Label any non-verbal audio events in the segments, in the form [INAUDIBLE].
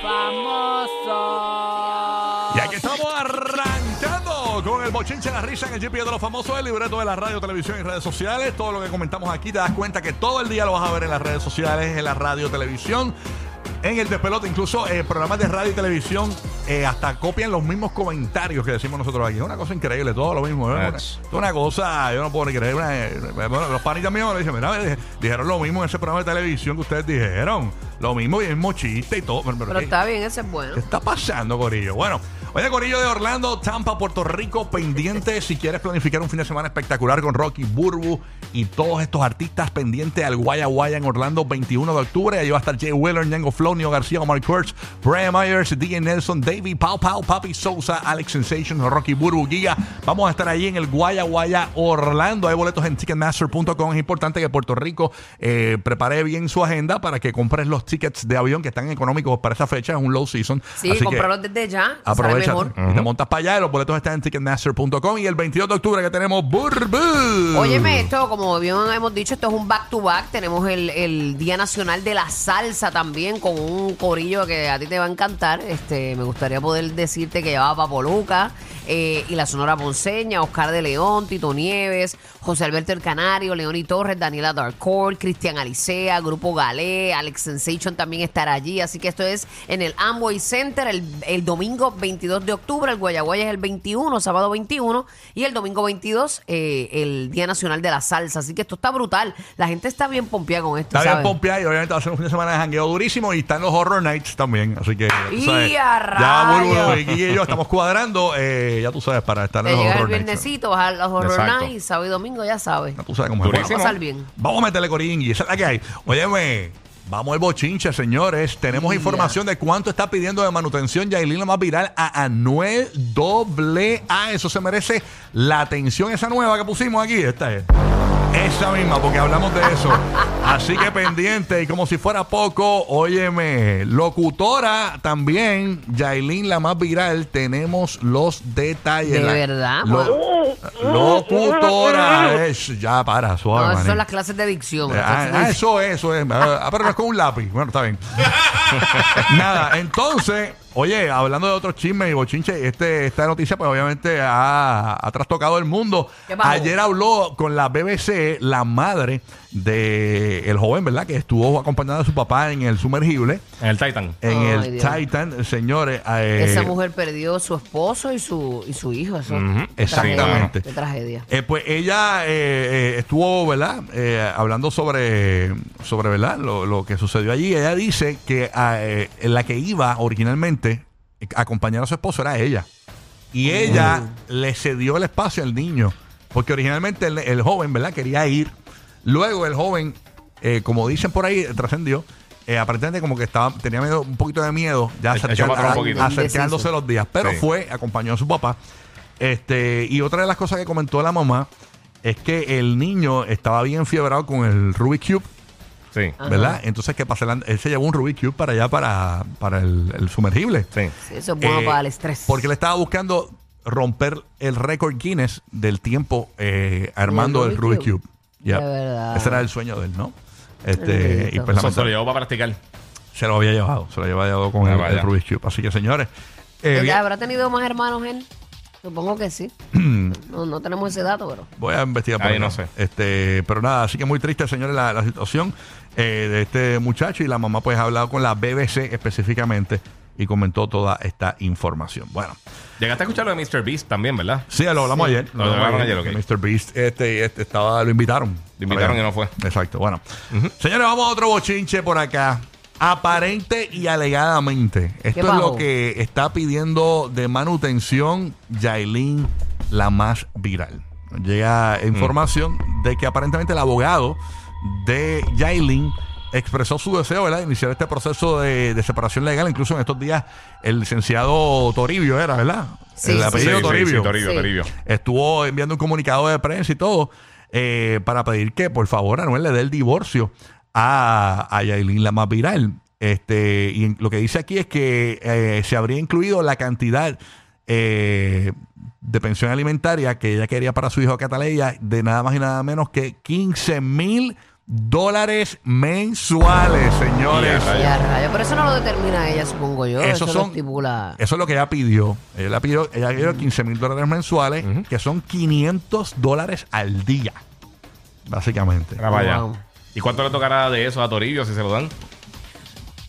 Famosos. Y aquí estamos arrancando con el bochinche la risa en el GP de los famosos, el libreto de la radio, televisión y redes sociales. Todo lo que comentamos aquí te das cuenta que todo el día lo vas a ver en las redes sociales, en la radio, televisión. En el despelote, incluso eh, programas de radio y televisión eh, hasta copian los mismos comentarios que decimos nosotros aquí. Es una cosa increíble, todo lo mismo. ¿eh? Es una, una cosa, yo no puedo ni creer. Una, eh, bueno, los panitas míos le dicen, mira, dijeron lo mismo en ese programa de televisión que ustedes dijeron. Lo mismo y el mismo chiste y todo. Pero, pero está bien, ese es bueno. ¿Qué está pasando, Corillo? Bueno. Oye, Corillo de Orlando, Tampa, Puerto Rico, pendiente si quieres planificar un fin de semana espectacular con Rocky Burbu y todos estos artistas pendientes al Guaya Guaya en Orlando, 21 de octubre. Allí va a estar Jay Wheeler, Ñengo Flow, García, Omar Kurtz, Brian Myers, DJ Nelson, David Pau Pau, Papi Sousa, Alex Sensation, Rocky Burbu, Giga. Vamos a estar allí en el Guaya Guaya Orlando. Hay boletos en Ticketmaster.com. Es importante que Puerto Rico eh, prepare bien su agenda para que compres los tickets de avión que están económicos para esa fecha. Es un low season. Sí, comprarlos desde ya. Aprovecha te montas para allá y los boletos están en ticketmaster.com. Y el 22 de octubre que tenemos Burbu. Óyeme, esto, como bien hemos dicho, esto es un back to back. Tenemos el, el Día Nacional de la Salsa también con un corillo que a ti te va a encantar. Este, me gustaría poder decirte que llevaba Papoluca eh, y la Sonora Ponceña, Oscar de León, Tito Nieves, José Alberto El Canario, Leoni Torres, Daniela Darkcore, Cristian Alicea, Grupo Galé, Alex Sensation también estará allí. Así que esto es en el Amway Center el, el domingo 22 de octubre. El Guayaguaya es el 21, sábado 21. Y el domingo 22, eh, el Día Nacional de la Salsa. Así que esto está brutal. La gente está bien pompeada con esto. Está bien pompeada y obviamente va a ser un fin de semana de jangueo durísimo. Y están los Horror Nights también. Así que. Y a ya Burbu y yo estamos cuadrando. Eh, ya tú sabes, para estar en los horror el viernesito, vas a los horror nights, sábado y domingo, ya sabes. tú sabes cómo Vamos a pasar bien. Vamos a meterle coringui, esa es la que hay. Óyeme, vamos al bochinche, señores. Tenemos información de cuánto está pidiendo de manutención Yailin la más viral a Anuel doble A. Eso se merece la atención esa nueva que pusimos aquí. Esta es. Esa misma, porque hablamos de eso. [LAUGHS] Así que pendiente, y como si fuera poco, óyeme, locutora también, Yailin, la más viral, tenemos los detalles. ¿De verdad? locutora, es, ya para, suave. No, son las clases de dicción. Ah, ah eso es, eso es. Ah, pero no es con un lápiz. Bueno, está bien. [LAUGHS] Nada, entonces... Oye, hablando de otros chismes y bochinche, este, esta noticia pues obviamente ha, trastocado el mundo. Ayer habló con la BBC la madre de el joven, ¿verdad? Que estuvo acompañado de su papá en el sumergible. En el Titan. En el Titan, señores. Eh, Esa mujer perdió su esposo y su, y su hijo. Eso. Exactamente. Qué tragedia. Eh, pues ella eh, estuvo, ¿verdad? hablando sobre, sobre ¿verdad? Lo, lo, que sucedió allí. Ella dice que la que iba originalmente acompañar a su esposo era ella. Y ella le cedió el espacio al niño. Porque originalmente el, el joven, ¿verdad? Quería ir Luego el joven, eh, como dicen por ahí, trascendió. Eh, aparentemente como que estaba tenía miedo, un poquito de miedo ya acercándose los días pero fue acompañó a su papá este y otra de las cosas que comentó la mamá es que el niño estaba bien fiebrado con el Rubik Cube Sí. ¿Verdad? Entonces, ¿qué pasa? Él se llevó un Rubik Cube para allá, para, para el, sumergible. Sí. eso es bueno eh, para el estrés. Porque le estaba buscando romper el récord Guinness del tiempo armando el Rubik Cube. Yep. De verdad. Ese era el sueño de él, ¿no? Este, Bendito. y pues Eso se lo llevó para practicar. se lo había llevado, se lo había llevado con Ah, el, vaya. el Rubik's Cube. Así que, señores, eh, ¿Ya ¿Habrá tenido más hermanos él? Supongo que sí. [CLEARS THROAT] no, no tenemos ese dato, pero. Voy a investigar por Ahí acá. no sé. Este, pero nada, así que muy triste, señores, la, la situación eh, de este muchacho y la mamá pues ha hablado con la BBC específicamente y comentó toda esta información. Bueno, Llegaste a escuchar lo de Mr. Beast también, ¿verdad? sí, lo hablamos ayer. Lo hablaron ayer, ok. Mr. Beast este, este estaba, lo invitaron. Lo invitaron y no fue. Exacto, bueno. Señores, vamos a otro bochinche por acá. Aparente y alegadamente. Esto es lo que está pidiendo de manutención Yailin, la más viral. Llega información de que aparentemente el abogado de Yailin expresó su deseo ¿verdad? de iniciar este proceso de, de separación legal. Incluso en estos días el licenciado Toribio era, ¿verdad? Sí, el apellido Sí, sí, Toribio sí, Toribio, Sí. Toribio. estuvo enviando un comunicado de prensa y todo eh, para pedir que por favor Anuel le dé el divorcio a, a Yailin, la más viral. Este, y lo que dice aquí es que eh, se habría incluido la cantidad eh, de pensión alimentaria que ella quería para su hijo Cataleya de nada más y nada menos que 15 mil dólares mensuales, señores. Y a Ya, rayo. Pero eso no lo determina ella, supongo yo. Esos eso lo son- estipula. Eso es lo que ella pidió. Ella la pidió, ella pidió 15 mil dólares mensuales, que son 500 dólares al día. Básicamente. Wow. ¿Y cuánto le tocará de eso a Toribio si se lo dan?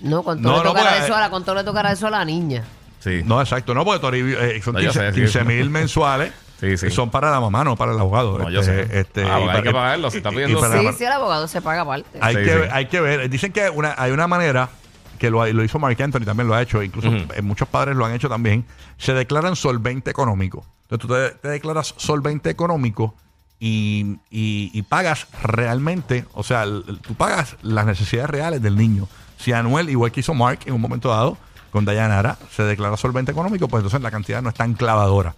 No, ¿cuánto No, le no, tocará pues, eso a la, cuánto le tocará eso a la niña? Sí. No, exacto. No, porque Toribio, eh, son No, yo 15 sé, sí. 15 mil mensuales. [LAUGHS] Sí, sí. Son para la mamá, no para el abogado. No, yo sé. Este, Ah, y hay para- que pagarlo, se está y- y pidiendo- para Sí, la- sí, el abogado se paga aparte. Hay, Sí, que, sí. hay que ver. Dicen que una, hay una manera que lo, lo hizo Mark Anthony, también lo ha hecho, incluso Ujú. eh, muchos padres lo han hecho también. Se declaran solvente económico. Entonces tú te, te declaras solvente económico y, y- y pagas realmente, o sea, tú pagas las necesidades reales del niño. Si Anuel, igual que hizo Mark en un momento dado con Dayanara, se declara solvente económico, pues entonces la cantidad no es tan clavadora.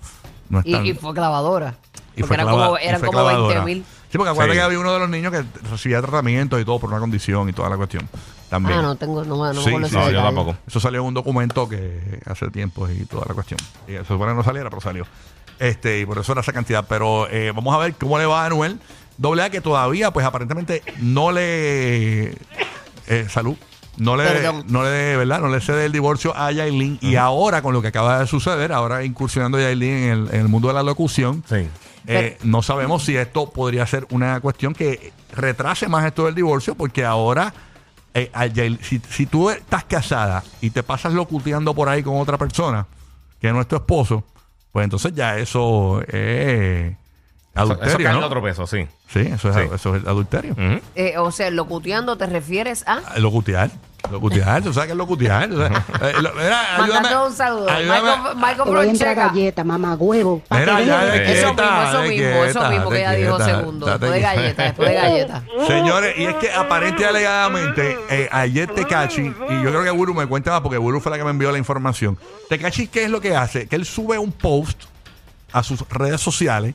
No es Y, tan- y fue clavadora. y porque fue eran clava- como, y eran fue como clavadora. 20 mil. Sí, porque acuérdate Sí. que había uno de los niños que recibía tratamiento y todo por una condición y toda la cuestión. También. Ah, no tengo, no, me- no Sí, me sí, No, yo tampoco. Eso salió en un documento que hace tiempo y toda la cuestión. Y se supone que no saliera, pero salió. Este, y por eso era esa cantidad. Pero eh, vamos a ver cómo le va a Anuel. Doble A que todavía, pues aparentemente no le. eh, salud. No le, Perdón. no le, ¿verdad? No le cede el divorcio a Yailin. Y ahora, con lo que acaba de suceder, ahora incursionando Yailin en el, en el mundo de la locución, Sí. eh, no sabemos si esto podría ser una cuestión que retrase más esto del divorcio, porque ahora, eh, a si, si tú estás casada y te pasas locuteando por ahí con otra persona que no es tu esposo, pues entonces ya eso es Eso, eso adulterio, cae otro peso, sí. Sí, eso es, Sí. eso es adulterio. Ujú. Eh, o sea, locuteando te refieres a. Ah, Locutear. Locutear, tú sabes que es locutear. O sea, [LAUGHS] eh, lo- mira, ayúdame- Mandando un saludo. ayúdame- Michael, Michael Te voy a entrar Procheca. galleta, mamá huevo. pa' Mira, que ya veas. de Eso quieta, mismo, eso de mismo, eso quieta, mismo que de ella dijo quieta, segundo. Después de quieta. galleta, después de galleta. Señores, y es que aparente y alegadamente, eh, ayer Tecachi, y yo creo que Buru me cuenta más porque Buru fue la que me envió la información. Tecachi, ¿qué es lo que hace? Que él sube un post a sus redes sociales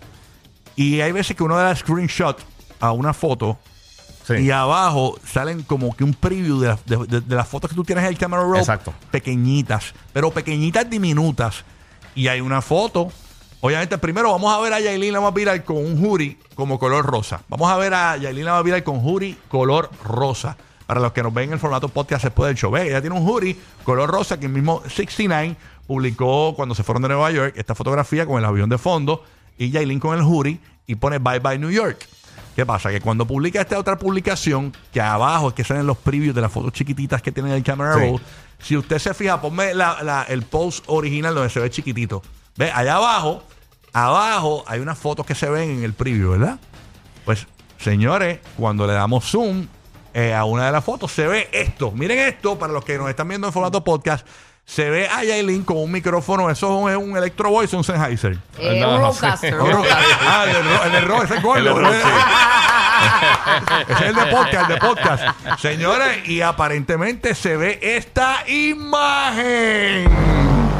y hay veces que uno da screenshot a una foto Sí. y abajo salen como que un preview de, la- de- de- de las fotos que tú tienes en el camera roll. Exacto. Pequeñitas, pero pequeñitas diminutas. Y hay una foto. Obviamente, primero vamos a ver a Yailin la más viral con un hoodie como color rosa. Vamos a ver a Yailin la más viral con hoodie color rosa. Para los que nos ven en el formato podcast después del show. Ve, ella tiene un hoodie color rosa que el mismo 69 publicó cuando se fueron de Nueva York esta fotografía con el avión de fondo y Yailin con el hoodie y pone Bye Bye New York. ¿Qué pasa? Que cuando publica esta otra publicación, que abajo es que salen los previews de las fotos chiquititas que tiene el camera Sí. roll, si usted se fija, ponme la- la- el post original donde se ve chiquitito. Ve, allá abajo, abajo hay unas fotos que se ven en el preview, ¿verdad? Pues, señores, cuando le damos zoom eh, a una de las fotos, se ve esto. Miren esto, para los que nos están viendo en formato podcast, se ve a Yailin con un micrófono, eso es un Electro Voice, un Sennheiser. Eh, No, un no roadcaster. sé. un roadcaster. ah, el de ro- el de ro- ese es gordo. El de ro- ese- ese es el de podcast, el de podcast. Señores, y aparentemente se ve esta imagen.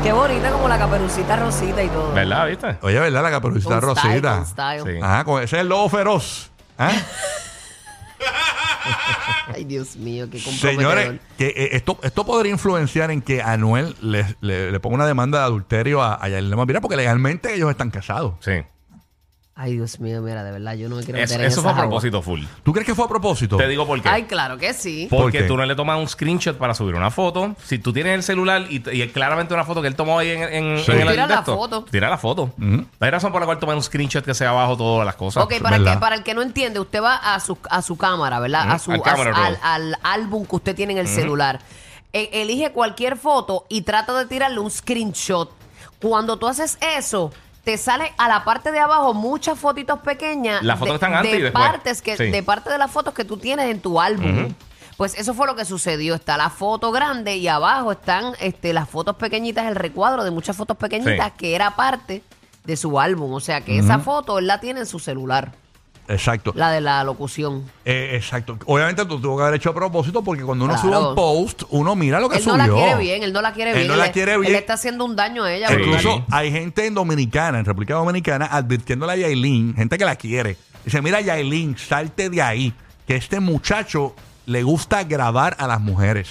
Qué bonita como la caperucita rosita y todo. ¿Verdad? ¿Viste? Oye, ¿verdad? La caperucita Con style, rosita. con style. Sí. Ajá, con ese es el lobo feroz. ¿Ah? [LAUGHS] Ay, Dios mío, qué Señores, que eh, esto, esto podría influenciar en que Anuel le, le- le ponga una demanda de adulterio a, a Yailin Viral, porque legalmente ellos están casados. Sí. Ay, Dios mío, mira, de verdad, yo no me quiero meter en eso fue a esas aguas. propósito full. ¿Tú crees que fue a propósito? Te digo por qué. Ay, claro que sí. ¿Por Porque qué? tú no le tomas un screenshot para subir una foto. Si tú tienes el celular y, y es claramente una foto que él tomó ahí en, en, Sí. en el Tira la texto, foto. Tira la foto. No hay razón por la cual tomar un screenshot que sea abajo todas las cosas. Ok, para el, ¿verdad? que, para el que no entiende, usted va a su, a su cámara, ¿verdad? Ujú, A su, al a- camera roll. al, al álbum que usted tiene en el celular. E- elige cualquier foto y trata de tirarle un screenshot. Cuando tú haces eso, te sale a la parte de abajo muchas fotitos pequeñas Las fotos de, están antes de y después. partes que Sí. de parte de las fotos que tú tienes en tu álbum. Pues eso fue lo que sucedió. Está la foto grande y abajo están este, las fotos pequeñitas, el recuadro de muchas fotos pequeñitas Sí. que era parte de su álbum. O sea que esa foto él la tiene en su celular. Exacto. La de la locución. Eh, exacto. Obviamente tú tuvo que haber hecho a propósito porque cuando uno Claro. sube un post, uno mira lo que Él no subió. la quiere bien, él no la quiere Él bien. no la quiere bien. Él le está haciendo un daño a ella. Sí. brutal. Incluso hay gente en Dominicana, en República Dominicana, advirtiéndole a Yailin, gente que la quiere. Dice, mira Yailin, salte de ahí, que este muchacho le gusta grabar a las mujeres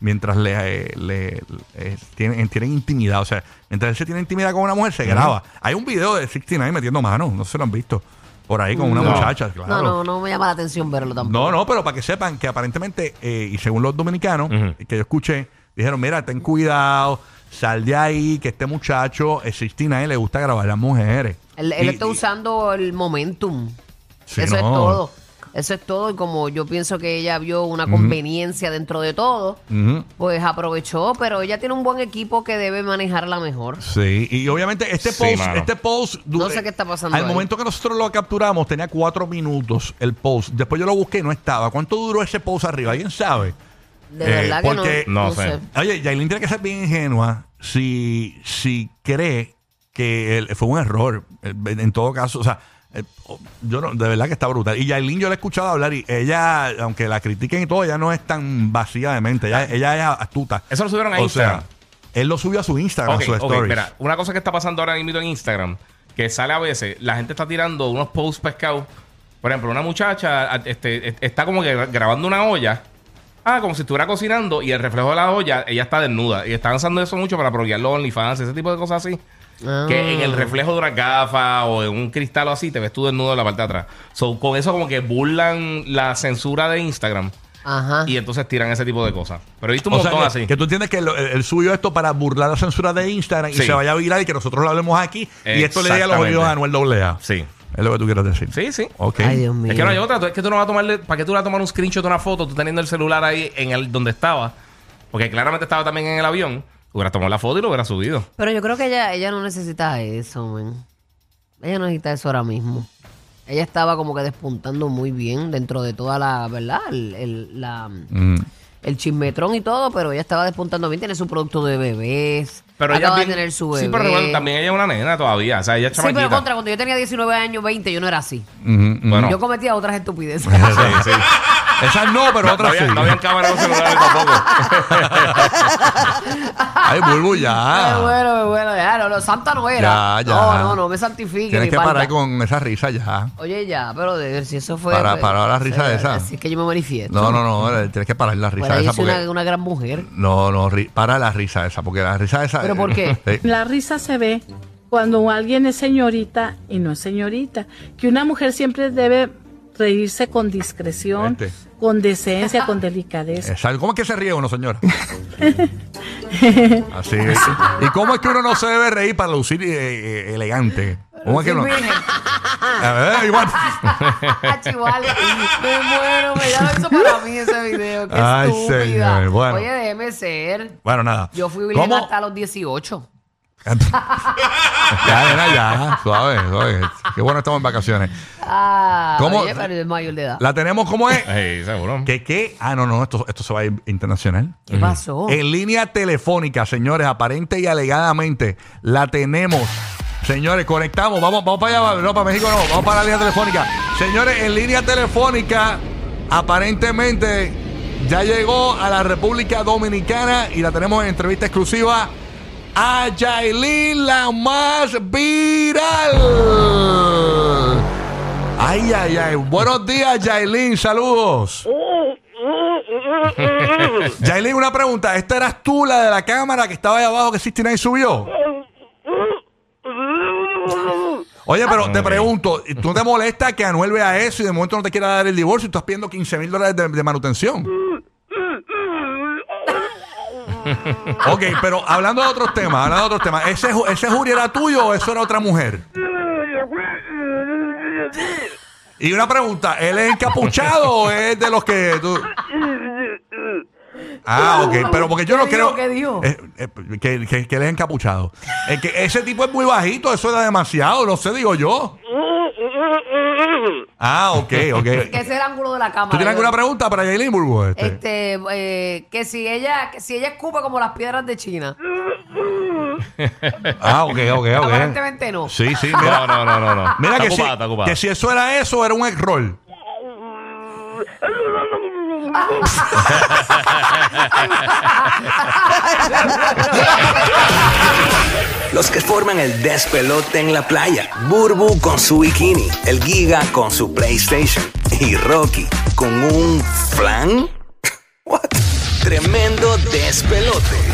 mientras le, eh, le- eh, tienen, tienen intimidad. O sea, mientras él se tiene intimidad con una mujer, se graba. Hay un video de 69 metiendo mano, no sé si lo han visto, por ahí con una No. muchacha, claro. No, no, no me llama la atención verlo tampoco. No, no, pero para que sepan que aparentemente, eh, y según los dominicanos Ujú. que yo escuché, dijeron, mira, ten cuidado, sal de ahí, que este muchacho, eh, 69, le gusta grabar a las mujeres. Él, él Y- está y- usando el momentum. Sí, Eso es no. todo. Eso es todo. Y como yo pienso que ella vio una conveniencia dentro de todo, Ujú. pues aprovechó. Pero ella tiene un buen equipo que debe manejarla mejor. Sí, y obviamente este Sí, post, mano. este post, du- No sé qué está pasando Al ahí. momento que nosotros lo capturamos, tenía cuatro minutos el post. Después yo lo busqué y no estaba. ¿Cuánto duró ese post arriba? ¿Alguien sabe? De Eh, verdad que porque- no, No no sé. sé. Oye, Yailin tiene que ser bien ingenua si, si cree que el- fue un error. eh, En todo caso, o sea, eh, yo no, de verdad que está brutal. Y Yailin yo la he escuchado hablar y ella, aunque la critiquen y todo, ella no es tan vacía de mente. Ella, ella es astuta. Eso lo subieron a O Instagram. sea, él lo subió a su Instagram, Ok, a su ok, stories. mira, una cosa que está pasando ahora mismo en Instagram, que sale a veces, la gente está tirando unos posts pescados. Por ejemplo, una muchacha este, est- está como que grabando una olla. Ah, como si estuviera cocinando y el reflejo de la olla, ella está desnuda. Y están usando eso mucho para proguear los OnlyFans, ese tipo de cosas así. Ah. Que en el reflejo de una gafa o en un cristal o así, te ves tú desnudo en la parte de atrás. So, con eso como que burlan la censura de Instagram. Ajá. Y entonces tiran ese tipo de cosas. Pero he visto un O sea, montón que, así. que tú entiendes que lo- él subió esto para burlar la censura de Instagram y se vaya viral y que nosotros lo hablemos aquí y esto le llegue a los oídos a Anuel AA. Sí. Es lo que tú quieres decir. Sí, sí. Ok. Ay, Dios mío. Es que no hay otra, es que tú no vas a tomarle, ¿para qué tú vas a tomar un screenshot de una foto tú teniendo el celular ahí en el donde estaba? Porque claramente estaba también en el avión. Hubieras tomado la foto y lo hubieras subido. Pero yo creo que ella, ella no necesita eso, man. Ella no necesita eso ahora mismo. Ella estaba como que despuntando muy bien dentro de toda la, ¿verdad? El, el- la, Mm. el chismetrón y todo, pero ella estaba despuntando bien. Tiene su producto de bebés. Pero ella bien- de tener su bebé. Sí, pero igual también ella es una nena todavía. O sea, ella es Sí, pero contra, cuando yo tenía 19 años, 20, yo no era así. Bueno. Yo cometía otras estupideces. [LAUGHS] Sí, sí. Esas no, pero No, otras había, sí. no habían cámaras en los celulares tampoco. [LAUGHS] Ay, Bulbu, Ay, ya. bueno, bueno, ya, no, no, santa no era. Ya, ya. No, no, no me santifique. Tienes que parar con esa risa ya. Oye, ya, pero de ver si eso fue. Para- pues, para la risa eh, esa. Así que yo me manifiesto. No, no, no. eh, Tienes que parar la risa Bueno, yo esa. soy Porque... una, una gran mujer. No, no, ri- para la risa esa. Porque la risa esa. ¿Pero por qué? Sí. [LAUGHS] La risa se ve cuando alguien es señorita y no es señorita. Que una mujer siempre debe reírse con discreción, con decencia, con delicadeza. ¿Cómo es que se ríe uno, señora? [LAUGHS] Así es. ¿Y cómo es que uno no se debe reír para lucir eh, eh, elegante? ¿Cómo es que Sí, no? virgen. A ver, igual. [LAUGHS] Ah, chihuahua. Me muero, me llama eso para mí ese video. Qué Ay, estúpida. señor, bueno. Oye, déjeme ser. Bueno, nada. Yo fui virgen hasta los 18. [LAUGHS] ya, nena, ya. Suave, suave. Qué bueno estamos en vacaciones. Ah, ¿Cómo? Oye, pero es mayor de edad. La tenemos como es. Sí, seguro. ¿Qué qué? Ah, no, no, esto, esto se va a ir internacional. ¿Qué pasó? En línea telefónica, señores, aparente y alegadamente, la tenemos. Señores, conectamos. Vamos, vamos para allá, no, para México no. Vamos para la línea telefónica. Señores, en línea telefónica, aparentemente ya llegó a la República Dominicana y la tenemos en entrevista exclusiva a Yailin, la más viral. Ay, ay, ay. Buenos días, Yailin. Saludos. [LAUGHS] Yailin, una pregunta. ¿Esta eras tú, la de la cámara que estaba ahí abajo que 69 subió? Oye, pero te pregunto, ¿tú te molesta que Anuel vea eso y de momento no te quiera dar el divorcio y estás pidiendo 15 mil dólares de, de manutención? [LAUGHS] ok, pero hablando de otros temas, hablando de otros temas, ¿ese, ju- ¿ese jury era tuyo o eso era otra mujer? [LAUGHS] Y una pregunta, ¿él es encapuchado o es de los que tú... Ah, [LAUGHS] ok, pero porque yo ¿Qué no dijo? creo ¿Qué dijo? eh, eh, que, que- que él es encapuchado. Es que ese tipo es muy bajito, eso era demasiado, no sé, digo yo. Ah, ok, ok. Que ese es el ángulo de la cámara. ¿Tú tienes alguna pregunta para Yailin Burbu? Este? Este, eh, que si ella, que si ella escupe como las piedras de China. [LAUGHS] Ah, ok, ok, ok. Aparentemente no. Sí, sí, No, mira. no, no, no. no. Mira está que, si, ocupada, está ocupada. que si eso era eso, era un error. Los que forman el despelote en la playa. Burbu con su bikini. El Giga con su PlayStation. Y Rocky con un flan. [LAUGHS] What? Tremendo despelote.